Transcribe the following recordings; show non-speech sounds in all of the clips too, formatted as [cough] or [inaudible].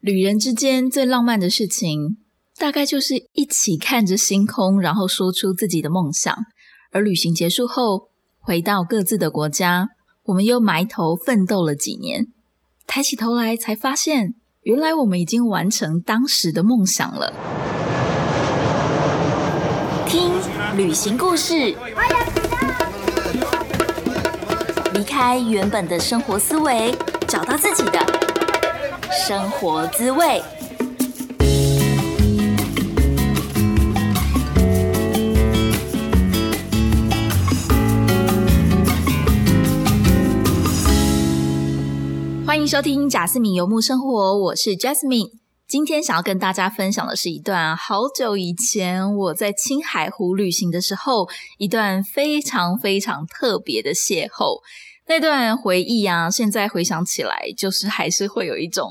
旅人之间最浪漫的事情，大概就是一起看着星空，然后说出自己的梦想。而旅行结束后，回到各自的国家，我们又埋头奋斗了几年，抬起头来才发现，原来我们已经完成当时的梦想了。听旅行故事，离开原本的生活思维，找到自己的生活滋味。欢迎收听贾斯敏游牧生活，我是 Jasmine。今天想要跟大家分享的是一段好久以前我在青海湖旅行的时候，一段非常非常特别的邂逅。那段回忆啊，现在回想起来，就是还是会有一种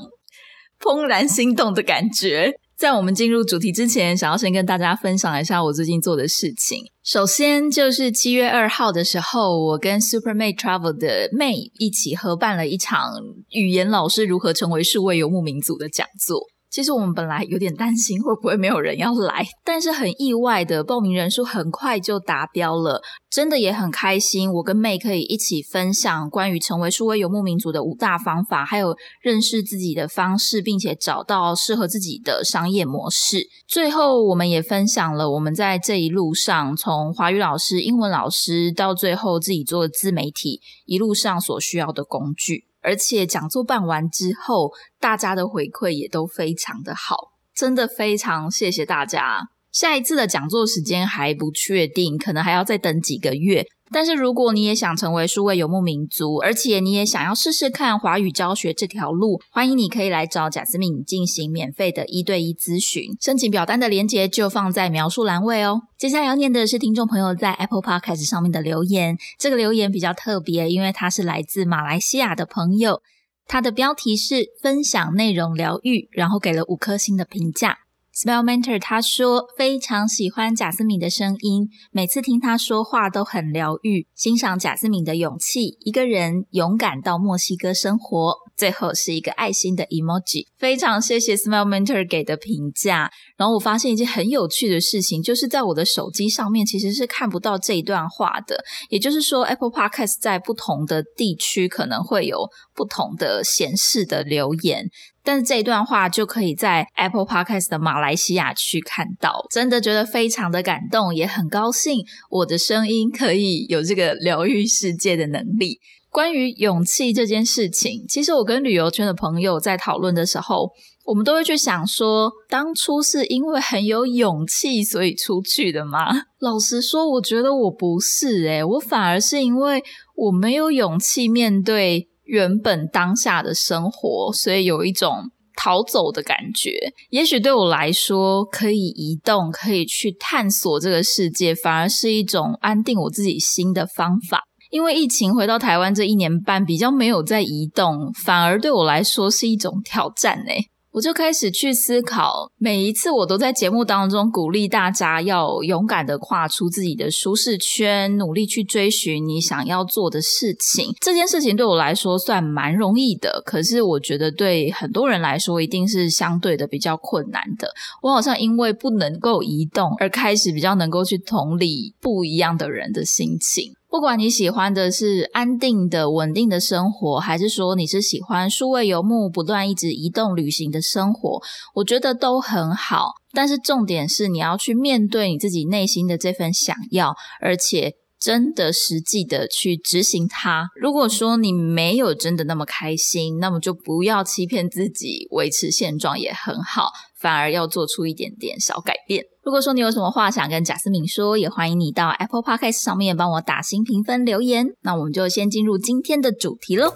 怦然心动的感觉。在我们进入主题之前，想要先跟大家分享一下我最近做的事情。首先就是七月二号的时候，我跟 Super May Travel 的 May 一起合办了一场语言老师如何成为数位游牧民族的讲座。其实我们本来有点担心会不会没有人要来，但是很意外的报名人数很快就达标了，真的也很开心。我跟妹可以一起分享关于成为数位游牧民族的五大方法，还有认识自己的方式，并且找到适合自己的商业模式。最后，我们也分享了我们在这一路上，从华语老师、英文老师到最后自己做自媒体，一路上所需要的工具。而且讲座办完之后，大家的回馈也都非常的好，真的非常谢谢大家。下一次的讲座时间还不确定，可能还要再等几个月。但是如果你也想成为数位游牧民族，而且你也想要试试看华语教学这条路，欢迎你可以来找贾斯敏进行免费的一对一咨询。申请表单的链接就放在描述栏位哦。接下来要念的是听众朋友在 Apple Podcast 上面的留言，这个留言比较特别，因为它是来自马来西亚的朋友，他的标题是分享内容疗愈，然后给了五颗星的评价。Smell Mentor 他说非常喜欢贾斯敏的声音，每次听他说话都很疗愈，欣赏贾斯敏的勇气，一个人勇敢到墨西哥生活。最后是一个爱心的 emoji，非常谢谢 Smile Mentor 给的评价。然后我发现一件很有趣的事情，就是在我的手机上面其实是看不到这一段话的。也就是说，Apple Podcast 在不同的地区可能会有不同的显示的留言，但是这一段话就可以在 Apple Podcast 的马来西亚区看到。真的觉得非常的感动，也很高兴我的声音可以有这个疗愈世界的能力。关于勇气这件事情，其实我跟旅游圈的朋友在讨论的时候，我们都会去想说，当初是因为很有勇气所以出去的吗？老实说，我觉得我不是诶，我反而是因为我没有勇气面对原本当下的生活，所以有一种逃走的感觉。也许对我来说，可以移动，可以去探索这个世界，反而是一种安定我自己心的方法。因为疫情回到台湾这一年半，比较没有在移动，反而对我来说是一种挑战呢。我就开始去思考，每一次我都在节目当中鼓励大家要勇敢的跨出自己的舒适圈，努力去追寻你想要做的事情。这件事情对我来说算蛮容易的，可是我觉得对很多人来说一定是相对的比较困难的。我好像因为不能够移动，而开始比较能够去同理不一样的人的心情。不管你喜欢的是安定的、稳定的生活，还是说你是喜欢数位游牧、不断一直移动旅行的生活，我觉得都很好。但是重点是你要去面对你自己内心的这份想要，而且真的实际的去执行它。如果说你没有真的那么开心，那么就不要欺骗自己，维持现状也很好。反而要做出一点点小改变。如果说你有什么话想跟贾思敏说，也欢迎你到 Apple Podcast 上面帮我打新评分留言。那我们就先进入今天的主题喽。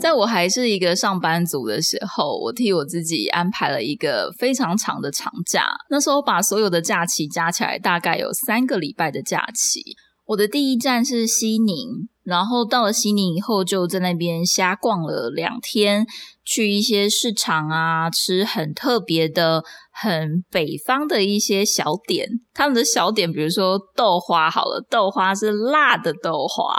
在我还是一个上班族的时候，我替我自己安排了一个非常长的长假。那时候把所有的假期加起来，大概有三个礼拜的假期。我的第一站是西宁，然后到了西宁以后，就在那边瞎逛了两天，去一些市场啊，吃很特别的、很北方的一些小点。他们的小点，比如说豆花，好了，豆花是辣的豆花，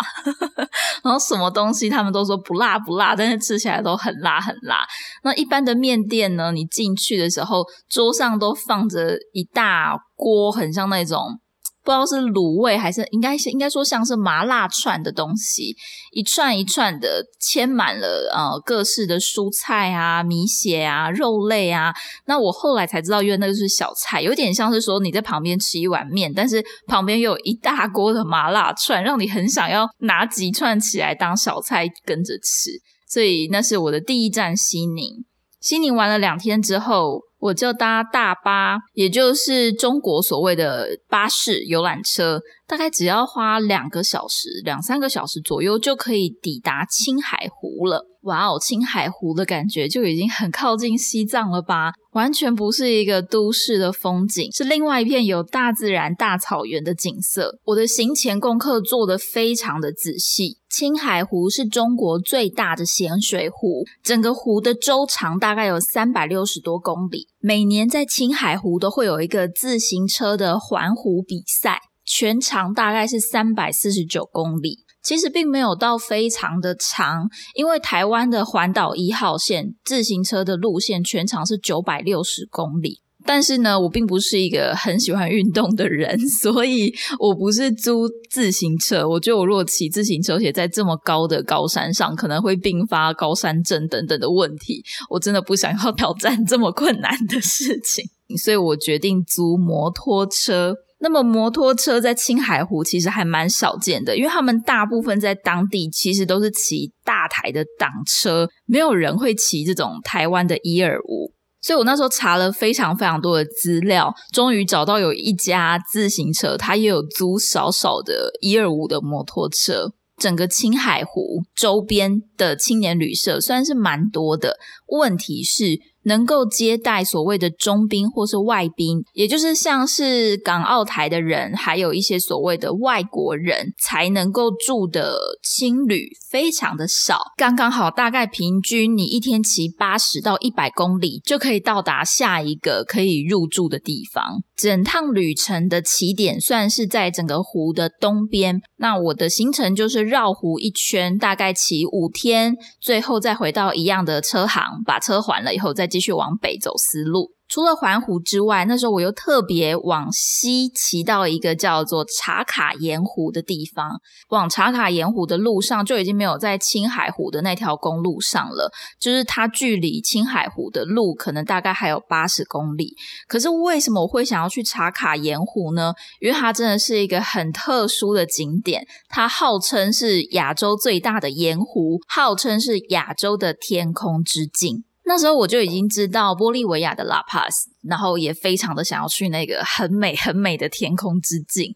[laughs] 然后什么东西他们都说不辣不辣，但是吃起来都很辣很辣。那一般的面店呢，你进去的时候，桌上都放着一大锅，很像那种。不知道是卤味还是应该是应该说像是麻辣串的东西，一串一串的嵌满了呃各式的蔬菜啊、米血啊、肉类啊。那我后来才知道，因为那个是小菜，有点像是说你在旁边吃一碗面，但是旁边有一大锅的麻辣串，让你很想要拿几串起来当小菜跟着吃。所以那是我的第一站西宁。西宁玩了两天之后。我就搭大巴，也就是中国所谓的巴士游览车，大概只要花两个小时、两三个小时左右就可以抵达青海湖了。哇哦，青海湖的感觉就已经很靠近西藏了吧？完全不是一个都市的风景，是另外一片有大自然、大草原的景色。我的行前功课做得非常的仔细。青海湖是中国最大的咸水湖，整个湖的周长大概有三百六十多公里。每年在青海湖都会有一个自行车的环湖比赛，全长大概是三百四十九公里。其实并没有到非常的长，因为台湾的环岛一号线自行车的路线全长是九百六十公里。但是呢，我并不是一个很喜欢运动的人，[laughs] 所以我不是租自行车。我觉得我如果骑自行车，且在这么高的高山上，可能会并发高山症等等的问题。我真的不想要挑战这么困难的事情，所以我决定租摩托车。那么摩托车在青海湖其实还蛮少见的，因为他们大部分在当地其实都是骑大台的挡车，没有人会骑这种台湾的一二五。所以我那时候查了非常非常多的资料，终于找到有一家自行车，它也有租少少的一二五的摩托车。整个青海湖周边的青年旅社虽然是蛮多的，问题是。能够接待所谓的中宾或是外宾，也就是像是港澳台的人，还有一些所谓的外国人才能够住的青旅，非常的少，刚刚好，大概平均你一天骑八十到一百公里就可以到达下一个可以入住的地方。整趟旅程的起点算是在整个湖的东边，那我的行程就是绕湖一圈，大概骑五天，最后再回到一样的车行，把车还了以后再。继续往北走思路。除了环湖之外，那时候我又特别往西骑到一个叫做茶卡盐湖的地方。往茶卡盐湖的路上就已经没有在青海湖的那条公路上了，就是它距离青海湖的路可能大概还有八十公里。可是为什么我会想要去茶卡盐湖呢？因为它真的是一个很特殊的景点，它号称是亚洲最大的盐湖，号称是亚洲的天空之镜。那时候我就已经知道玻利维亚的拉帕斯，然后也非常的想要去那个很美很美的天空之境。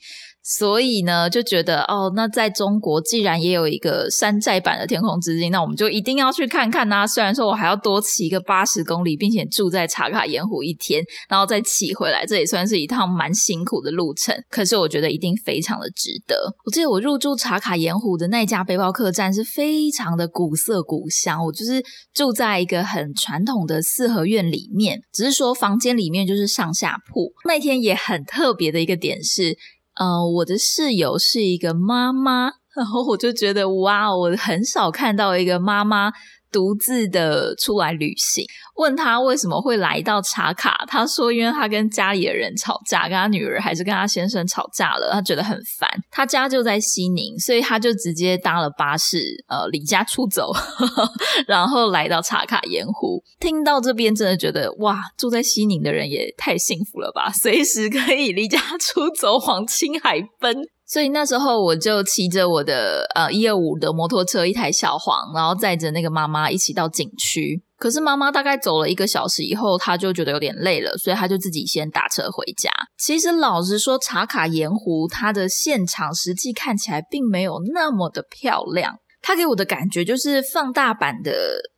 所以呢，就觉得哦，那在中国既然也有一个山寨版的天空之境，那我们就一定要去看看呐。虽然说我还要多骑一个八十公里，并且住在茶卡盐湖一天，然后再骑回来，这也算是一趟蛮辛苦的路程。可是我觉得一定非常的值得。我记得我入住茶卡盐湖的那家背包客栈是非常的古色古香，我就是住在一个很传统的四合院里面，只是说房间里面就是上下铺。那天也很特别的一个点是。嗯，我的室友是一个妈妈，[laughs] 然后我就觉得哇，我很少看到一个妈妈。独自的出来旅行，问他为什么会来到茶卡，他说因为他跟家里的人吵架，跟他女儿还是跟他先生吵架了，他觉得很烦。他家就在西宁，所以他就直接搭了巴士，呃，离家出走，[laughs] 然后来到茶卡盐湖。听到这边，真的觉得哇，住在西宁的人也太幸福了吧，随时可以离家出走，往青海奔。所以那时候我就骑着我的呃一二五的摩托车，一台小黄，然后载着那个妈妈一起到景区。可是妈妈大概走了一个小时以后，她就觉得有点累了，所以她就自己先打车回家。其实老实说，茶卡盐湖它的现场实际看起来并没有那么的漂亮，它给我的感觉就是放大版的。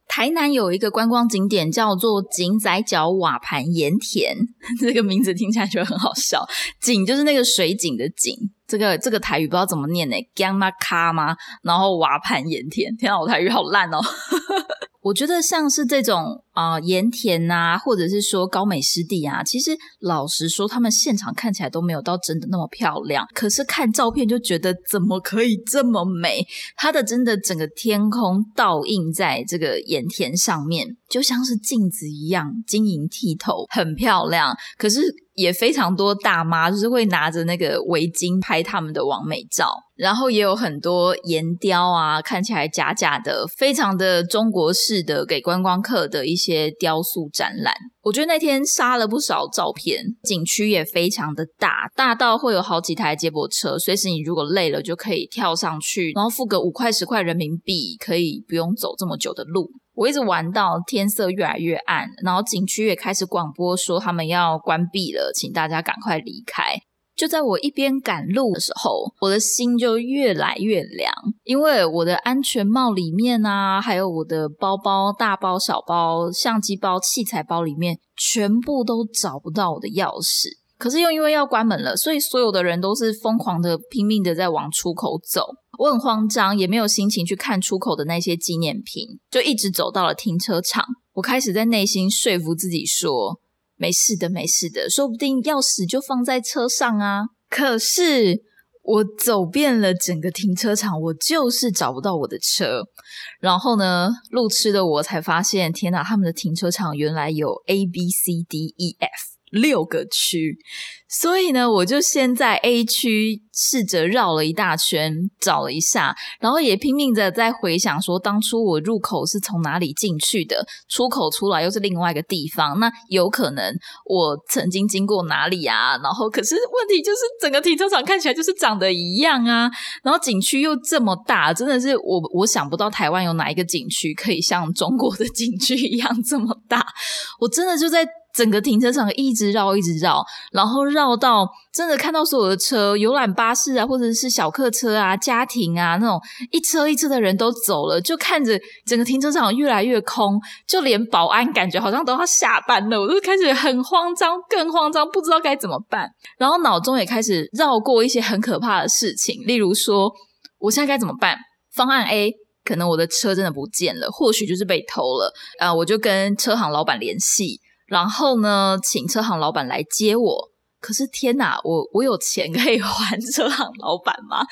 台南有一个观光景点叫做井仔角瓦盘盐田，[laughs] 这个名字听起来就很好笑。井就是那个水井的井，这个这个台语不知道怎么念呢，gamma 卡吗？然后瓦盘盐田，天啊，我台语好烂哦。[laughs] 我觉得像是这种啊盐田呐，或者是说高美湿地啊，其实老实说，他们现场看起来都没有到真的那么漂亮。可是看照片就觉得怎么可以这么美？它的真的整个天空倒映在这个盐田上面，就像是镜子一样晶莹剔透，很漂亮。可是也非常多大妈就是会拿着那个围巾拍他们的完美照。然后也有很多岩雕啊，看起来假假的，非常的中国式的，给观光客的一些些雕塑展览。我觉得那天杀了不少照片，景区也非常的大，大到会有好几台接驳车，随时你如果累了就可以跳上去，然后付个五块十块人民币，可以不用走这么久的路。我一直玩到天色越来越暗，然后景区也开始广播说他们要关闭了，请大家赶快离开。就在我一边赶路的时候，我的心就越来越凉，因为我的安全帽里面啊，还有我的包包、大包、小包、相机包、器材包里面，全部都找不到我的钥匙。可是又因为要关门了，所以所有的人都是疯狂的、拼命的在往出口走。我很慌张，也没有心情去看出口的那些纪念品，就一直走到了停车场。我开始在内心说服自己说。没事的，没事的，说不定钥匙就放在车上啊。可是我走遍了整个停车场，我就是找不到我的车。然后呢，路痴的我才发现，天哪，他们的停车场原来有 A、B、C、D、E、F。六个区，所以呢，我就先在 A 区试着绕了一大圈，找了一下，然后也拼命的在回想说，当初我入口是从哪里进去的，出口出来又是另外一个地方，那有可能我曾经经过哪里啊？然后可是问题就是整个停车场看起来就是长得一样啊，然后景区又这么大，真的是我我想不到台湾有哪一个景区可以像中国的景区一样这么大，我真的就在。整个停车场一直绕，一直绕，然后绕到真的看到所有的车，游览巴士啊，或者是小客车啊，家庭啊，那种一车一车的人都走了，就看着整个停车场越来越空，就连保安感觉好像都要下班了，我就开始很慌张，更慌张，不知道该怎么办。然后脑中也开始绕过一些很可怕的事情，例如说，我现在该怎么办？方案 A，可能我的车真的不见了，或许就是被偷了啊，我就跟车行老板联系。然后呢，请车行老板来接我。可是天哪，我我有钱可以还车行老板吗？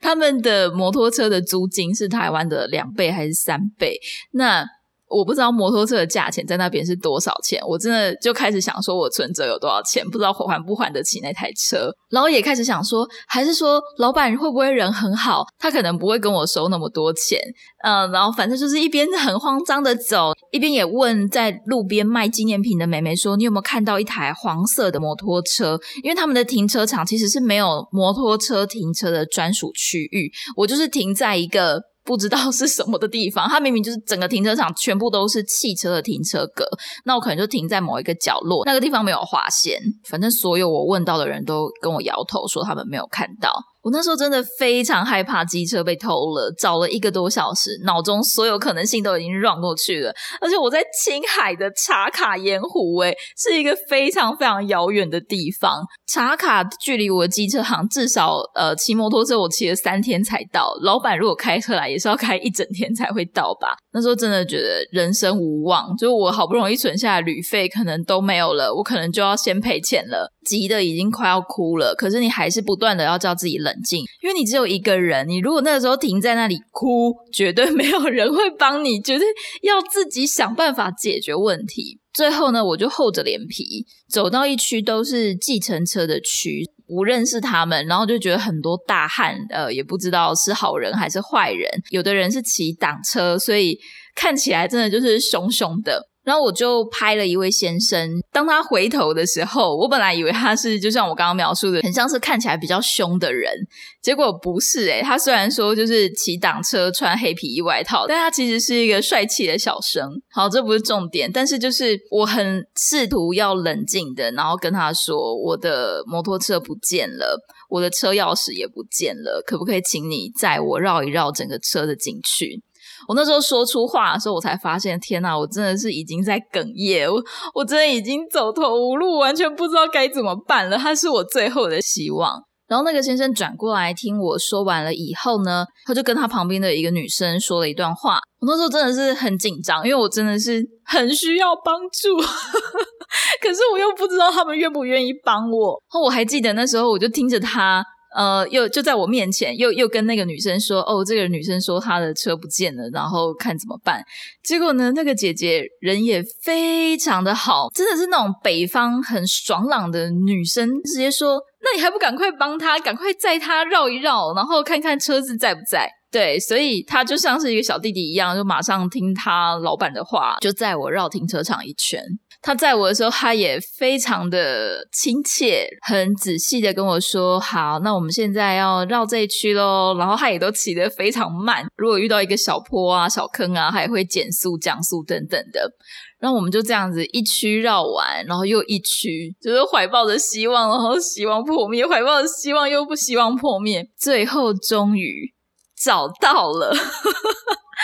他们的摩托车的租金是台湾的两倍还是三倍？那。我不知道摩托车的价钱在那边是多少钱，我真的就开始想说，我存折有多少钱，不知道还不还得起那台车。然后也开始想说，还是说老板会不会人很好，他可能不会跟我收那么多钱。嗯，然后反正就是一边很慌张的走，一边也问在路边卖纪念品的妹妹说：“你有没有看到一台黄色的摩托车？”因为他们的停车场其实是没有摩托车停车的专属区域，我就是停在一个。不知道是什么的地方，它明明就是整个停车场全部都是汽车的停车格，那我可能就停在某一个角落，那个地方没有划线。反正所有我问到的人都跟我摇头说他们没有看到。我那时候真的非常害怕机车被偷了，找了一个多小时，脑中所有可能性都已经 run 过去了。而且我在青海的茶卡盐湖，诶，是一个非常非常遥远的地方。茶卡距离我的机车行至少，呃，骑摩托车我骑了三天才到。老板如果开车来，也是要开一整天才会到吧？那时候真的觉得人生无望，就我好不容易存下的旅费可能都没有了，我可能就要先赔钱了，急的已经快要哭了。可是你还是不断的要叫自己冷。静，因为你只有一个人。你如果那个时候停在那里哭，绝对没有人会帮你，绝对要自己想办法解决问题。最后呢，我就厚着脸皮走到一区都是计程车的区，不认识他们，然后就觉得很多大汉，呃，也不知道是好人还是坏人。有的人是骑挡车，所以看起来真的就是凶凶的。然后我就拍了一位先生，当他回头的时候，我本来以为他是就像我刚刚描述的，很像是看起来比较凶的人，结果不是诶他虽然说就是骑挡车穿黑皮衣外套，但他其实是一个帅气的小生。好，这不是重点，但是就是我很试图要冷静的，然后跟他说我的摩托车不见了，我的车钥匙也不见了，可不可以请你载我绕一绕整个车的景区？我那时候说出话的时候，我才发现，天哪！我真的是已经在哽咽，我我真的已经走投无路，完全不知道该怎么办了。他是我最后的希望。然后那个先生转过来听我说完了以后呢，他就跟他旁边的一个女生说了一段话。我那时候真的是很紧张，因为我真的是很需要帮助，[laughs] 可是我又不知道他们愿不愿意帮我。我还记得那时候，我就听着他。呃，又就在我面前，又又跟那个女生说，哦，这个女生说她的车不见了，然后看怎么办。结果呢，那个姐姐人也非常的好，真的是那种北方很爽朗的女生，直接说，那你还不赶快帮她，赶快载她绕一绕，然后看看车子在不在。对，所以他就像是一个小弟弟一样，就马上听他老板的话，就载我绕停车场一圈。他载我的时候，他也非常的亲切，很仔细的跟我说：“好，那我们现在要绕这一区喽。”然后他也都骑得非常慢，如果遇到一个小坡啊、小坑啊，他也会减速、降速等等的。然后我们就这样子一区绕完，然后又一区，就是怀抱着希望，然后希望破灭，怀抱着希望又不希望破灭，最后终于找到了。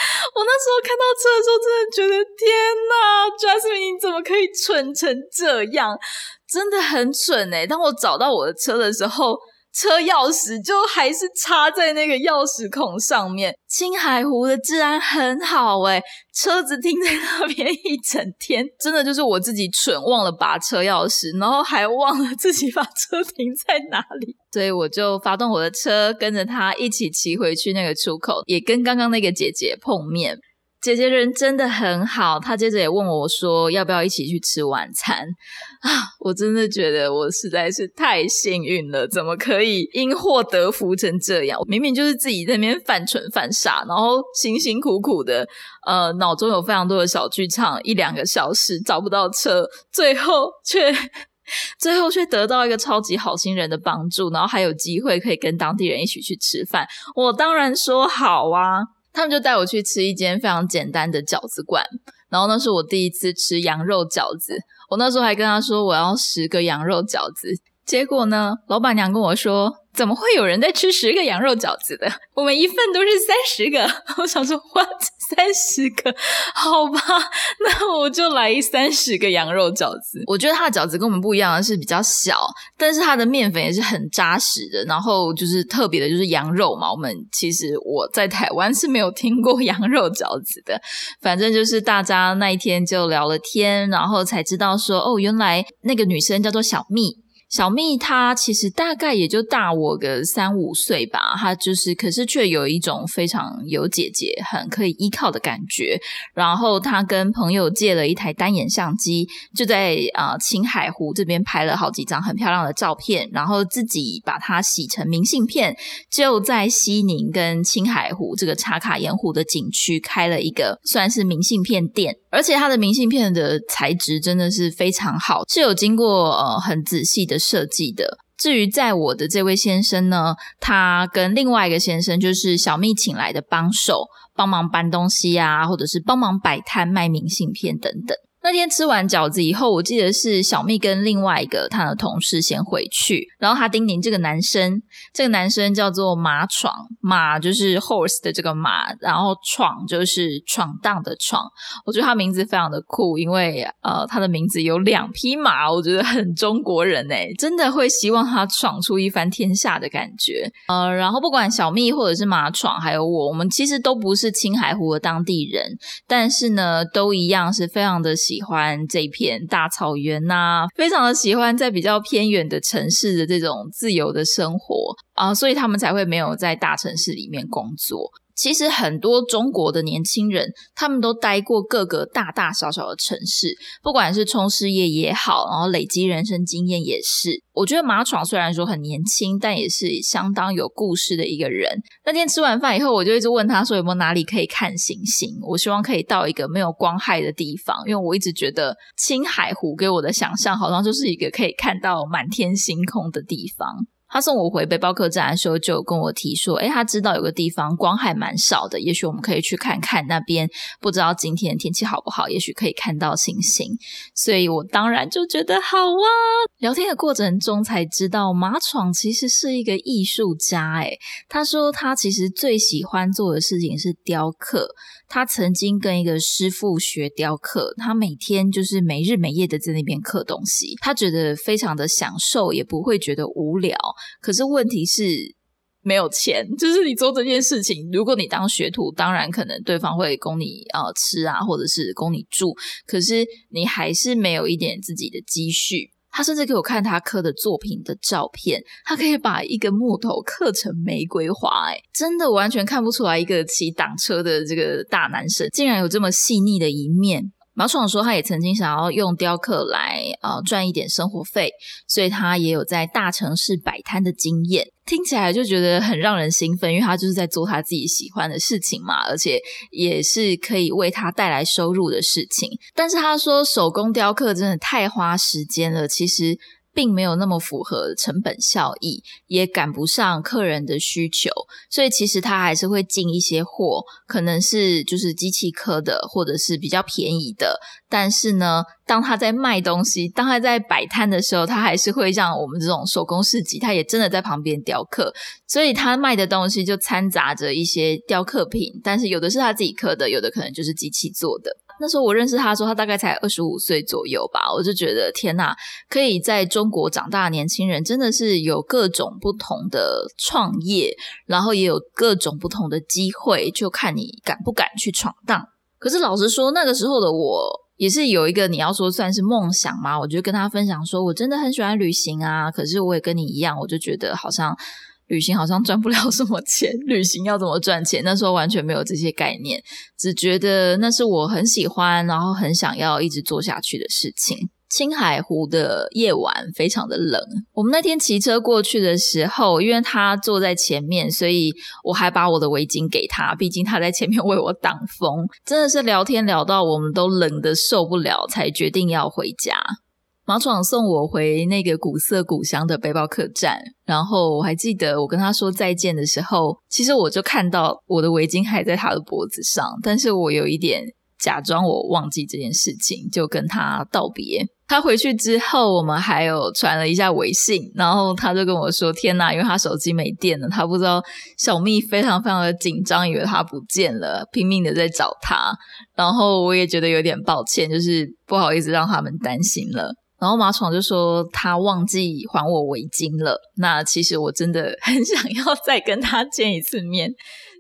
[laughs] 我那时候看到车的时候，真的觉得天哪，Jasmine 你怎么可以蠢成这样？真的很蠢哎！当我找到我的车的时候。车钥匙就还是插在那个钥匙孔上面。青海湖的治安很好诶车子停在那边一整天，真的就是我自己蠢，忘了拔车钥匙，然后还忘了自己把车停在哪里，所以我就发动我的车，跟着他一起骑回去那个出口，也跟刚刚那个姐姐碰面。姐姐人真的很好，她接着也问我说：“要不要一起去吃晚餐？”啊，我真的觉得我实在是太幸运了，怎么可以因祸得福成这样？明明就是自己在那边犯蠢犯傻，然后辛辛苦苦的，呃，脑中有非常多的小剧场，一两个小时找不到车，最后却 [laughs] 最后却得到一个超级好心人的帮助，然后还有机会可以跟当地人一起去吃饭。我当然说好啊。他们就带我去吃一间非常简单的饺子馆，然后那是我第一次吃羊肉饺子。我那时候还跟他说我要十个羊肉饺子，结果呢，老板娘跟我说。怎么会有人在吃十个羊肉饺子的？我们一份都是三十个。我想说哇三十个？好吧，那我就来三十个羊肉饺子。我觉得它的饺子跟我们不一样的是比较小，但是它的面粉也是很扎实的。然后就是特别的，就是羊肉嘛。我们其实我在台湾是没有听过羊肉饺子的。反正就是大家那一天就聊了天，然后才知道说，哦，原来那个女生叫做小蜜。小蜜她其实大概也就大我个三五岁吧，她就是可是却有一种非常有姐姐、很可以依靠的感觉。然后她跟朋友借了一台单眼相机，就在啊青海湖这边拍了好几张很漂亮的照片，然后自己把它洗成明信片，就在西宁跟青海湖这个茶卡盐湖的景区开了一个算是明信片店。而且他的明信片的材质真的是非常好，是有经过呃很仔细的设计的。至于在我的这位先生呢，他跟另外一个先生就是小蜜请来的帮手，帮忙搬东西啊，或者是帮忙摆摊卖明信片等等。那天吃完饺子以后，我记得是小蜜跟另外一个他的同事先回去，然后他叮咛这个男生，这个男生叫做马闯，马就是 horse 的这个马，然后闯就是闯荡的闯。我觉得他名字非常的酷，因为呃他的名字有两匹马，我觉得很中国人诶，真的会希望他闯出一番天下的感觉。呃，然后不管小蜜或者是马闯，还有我，我们其实都不是青海湖的当地人，但是呢，都一样是非常的喜。欢这片大草原呐，非常的喜欢在比较偏远的城市的这种自由的生活啊，所以他们才会没有在大城市里面工作。其实很多中国的年轻人，他们都待过各个大大小小的城市，不管是冲事业也好，然后累积人生经验也是。我觉得马闯虽然说很年轻，但也是相当有故事的一个人。那天吃完饭以后，我就一直问他说有没有哪里可以看星星。我希望可以到一个没有光害的地方，因为我一直觉得青海湖给我的想象好像就是一个可以看到满天星空的地方。他送我回背包客栈的时候，就跟我提说：“哎，他知道有个地方光还蛮少的，也许我们可以去看看那边。不知道今天天气好不好，也许可以看到星星。”所以，我当然就觉得好啊。聊天的过程中才知道，马闯其实是一个艺术家。哎，他说他其实最喜欢做的事情是雕刻。他曾经跟一个师傅学雕刻，他每天就是没日没夜的在那边刻东西，他觉得非常的享受，也不会觉得无聊。可是问题是。没有钱，[laughs] 就是你做这件事情。如果你当学徒，当然可能对方会供你呃吃啊，或者是供你住。可是你还是没有一点自己的积蓄。他甚至给我看他刻的作品的照片，他可以把一根木头刻成玫瑰花，哎，真的完全看不出来一个骑挡车的这个大男生竟然有这么细腻的一面。毛爽说，他也曾经想要用雕刻来呃赚一点生活费，所以他也有在大城市摆摊的经验。听起来就觉得很让人兴奋，因为他就是在做他自己喜欢的事情嘛，而且也是可以为他带来收入的事情。但是他说，手工雕刻真的太花时间了，其实。并没有那么符合成本效益，也赶不上客人的需求，所以其实他还是会进一些货，可能是就是机器刻的，或者是比较便宜的。但是呢，当他在卖东西，当他在摆摊的时候，他还是会让我们这种手工市集，他也真的在旁边雕刻，所以他卖的东西就掺杂着一些雕刻品，但是有的是他自己刻的，有的可能就是机器做的。那时候我认识他的时候，他大概才二十五岁左右吧。我就觉得天呐，可以在中国长大的年轻人真的是有各种不同的创业，然后也有各种不同的机会，就看你敢不敢去闯荡。可是老实说，那个时候的我也是有一个你要说算是梦想嘛，我就跟他分享说，我真的很喜欢旅行啊。可是我也跟你一样，我就觉得好像。旅行好像赚不了什么钱，[laughs] 旅行要怎么赚钱？那时候完全没有这些概念，只觉得那是我很喜欢，然后很想要一直做下去的事情。青海湖的夜晚非常的冷，我们那天骑车过去的时候，因为他坐在前面，所以我还把我的围巾给他，毕竟他在前面为我挡风。真的是聊天聊到我们都冷的受不了，才决定要回家。马闯送我回那个古色古香的背包客栈，然后我还记得我跟他说再见的时候，其实我就看到我的围巾还在他的脖子上，但是我有一点假装我忘记这件事情，就跟他道别。他回去之后，我们还有传了一下微信，然后他就跟我说：“天哪，因为他手机没电了，他不知道小蜜非常非常的紧张，以为他不见了，拼命的在找他。然后我也觉得有点抱歉，就是不好意思让他们担心了。”然后马闯就说他忘记还我围巾了。那其实我真的 [laughs] 很想要再跟他见一次面，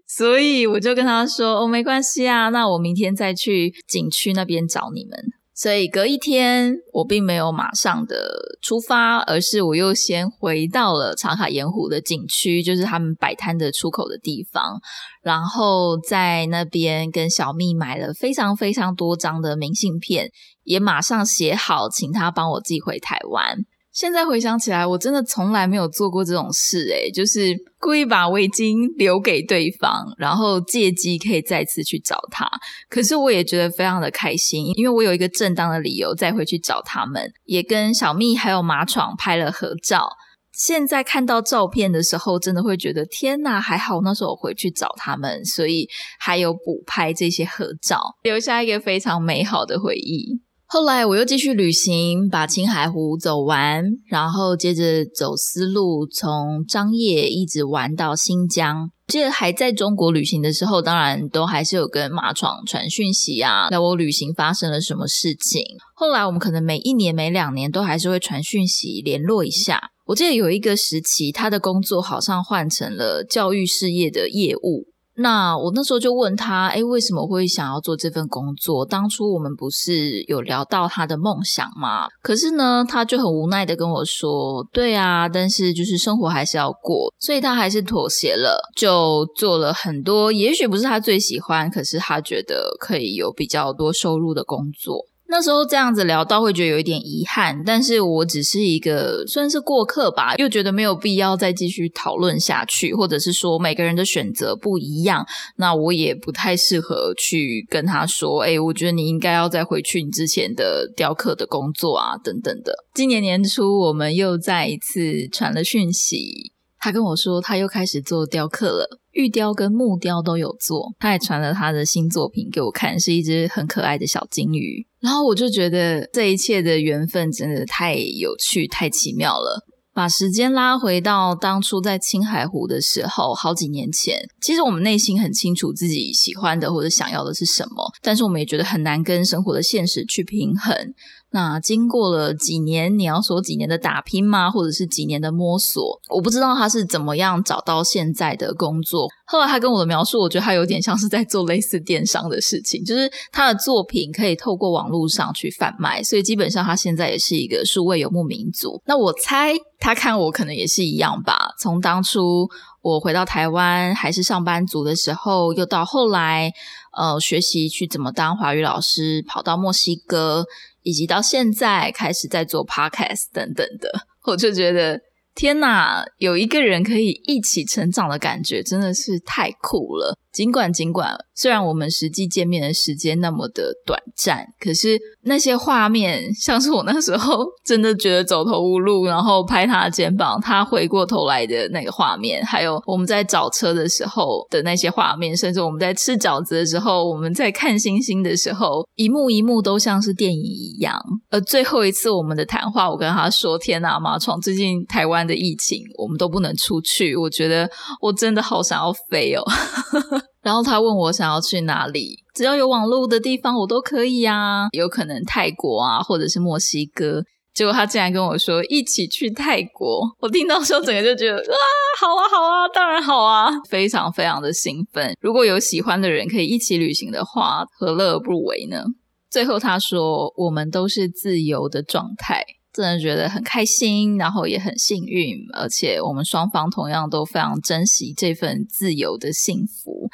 所以我就跟他说：“哦，没关系啊，那我明天再去景区那边找你们。”所以隔一天，我并没有马上的出发，而是我又先回到了长卡盐湖的景区，就是他们摆摊的出口的地方，然后在那边跟小蜜买了非常非常多张的明信片，也马上写好，请他帮我寄回台湾。现在回想起来，我真的从来没有做过这种事，诶就是故意把围巾留给对方，然后借机可以再次去找他。可是我也觉得非常的开心，因为我有一个正当的理由再回去找他们，也跟小蜜还有马闯拍了合照。现在看到照片的时候，真的会觉得天哪，还好那时候我回去找他们，所以还有补拍这些合照，留下一个非常美好的回忆。后来我又继续旅行，把青海湖走完，然后接着走丝路，从张掖一直玩到新疆。记得还在中国旅行的时候，当然都还是有跟马闯传讯息啊，那我旅行发生了什么事情。后来我们可能每一年、每两年都还是会传讯息联络一下。我记得有一个时期，他的工作好像换成了教育事业的业务。那我那时候就问他，哎，为什么会想要做这份工作？当初我们不是有聊到他的梦想吗？可是呢，他就很无奈的跟我说，对啊，但是就是生活还是要过，所以他还是妥协了，就做了很多，也许不是他最喜欢，可是他觉得可以有比较多收入的工作。那时候这样子聊到会觉得有一点遗憾，但是我只是一个算是过客吧，又觉得没有必要再继续讨论下去，或者是说每个人的选择不一样，那我也不太适合去跟他说，哎，我觉得你应该要再回去你之前的雕刻的工作啊，等等的。今年年初我们又再一次传了讯息。他跟我说，他又开始做雕刻了，玉雕跟木雕都有做。他还传了他的新作品给我看，是一只很可爱的小金鱼。然后我就觉得这一切的缘分真的太有趣、太奇妙了。把时间拉回到当初在青海湖的时候，好几年前，其实我们内心很清楚自己喜欢的或者想要的是什么，但是我们也觉得很难跟生活的现实去平衡。那经过了几年，你要说几年的打拼吗？或者是几年的摸索？我不知道他是怎么样找到现在的工作。后来他跟我的描述，我觉得他有点像是在做类似电商的事情，就是他的作品可以透过网络上去贩卖，所以基本上他现在也是一个数位游牧民族。那我猜他看我可能也是一样吧。从当初我回到台湾还是上班族的时候，又到后来呃学习去怎么当华语老师，跑到墨西哥。以及到现在开始在做 podcast 等等的，我就觉得天哪，有一个人可以一起成长的感觉，真的是太酷了。尽管尽管，虽然我们实际见面的时间那么的短暂，可是那些画面，像是我那时候真的觉得走投无路，然后拍他的肩膀，他回过头来的那个画面，还有我们在找车的时候的那些画面，甚至我们在吃饺子的时候，我们在看星星的时候，一幕一幕都像是电影一样。而最后一次我们的谈话，我跟他说：“天哪，马闯，最近台湾的疫情，我们都不能出去，我觉得我真的好想要飞哦。[laughs] ”然后他问我想要去哪里，只要有网络的地方我都可以啊，有可能泰国啊，或者是墨西哥。结果他竟然跟我说一起去泰国，我听到时候整个就觉得啊，好啊好啊，当然好啊，非常非常的兴奋。如果有喜欢的人可以一起旅行的话，何乐而不为呢？最后他说我们都是自由的状态。真的觉得很开心，然后也很幸运，而且我们双方同样都非常珍惜这份自由的幸福。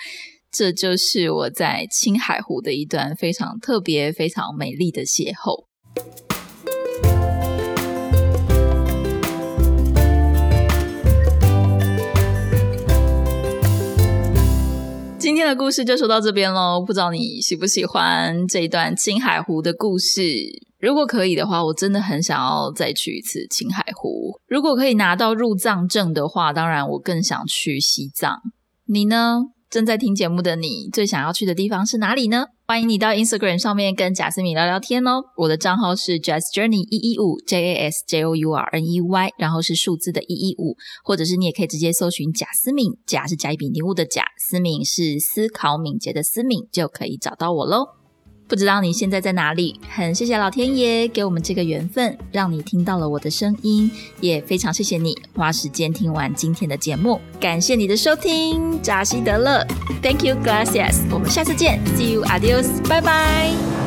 这就是我在青海湖的一段非常特别、非常美丽的邂逅。今天的故事就说到这边喽，不知道你喜不喜欢这一段青海湖的故事？如果可以的话，我真的很想要再去一次青海湖。如果可以拿到入藏证的话，当然我更想去西藏。你呢？正在听节目的你，最想要去的地方是哪里呢？欢迎你到 Instagram 上面跟贾斯敏聊聊天哦。我的账号是 Jazz Journey 一一五 J A S J O U R N E Y，然后是数字的一一五，或者是你也可以直接搜寻贾斯敏，贾是甲乙丙丁戊的贾，思敏是思考敏捷的思敏，就可以找到我喽。不知道你现在在哪里？很谢谢老天爷给我们这个缘分，让你听到了我的声音，也非常谢谢你花时间听完今天的节目，感谢你的收听，扎西德勒，Thank you, gracias，我们下次见，See you, adios，拜拜。